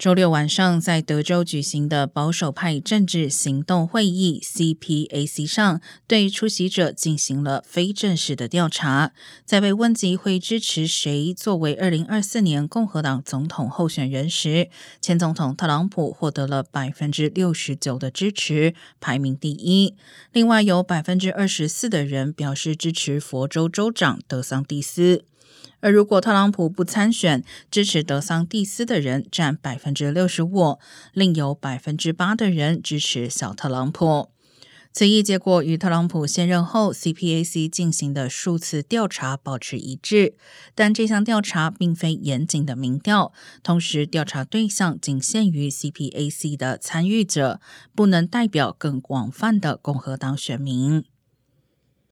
周六晚上，在德州举行的保守派政治行动会议 （CPAC） 上，对出席者进行了非正式的调查。在被问及会支持谁作为二零二四年共和党总统候选人时，前总统特朗普获得了百分之六十九的支持，排名第一。另外，有百分之二十四的人表示支持佛州州长德桑蒂斯。而如果特朗普不参选，支持德桑蒂斯的人占百分之六十五，另有百分之八的人支持小特朗普。此一结果与特朗普卸任后 CPAC 进行的数次调查保持一致，但这项调查并非严谨的民调，同时调查对象仅限于 CPAC 的参与者，不能代表更广泛的共和党选民。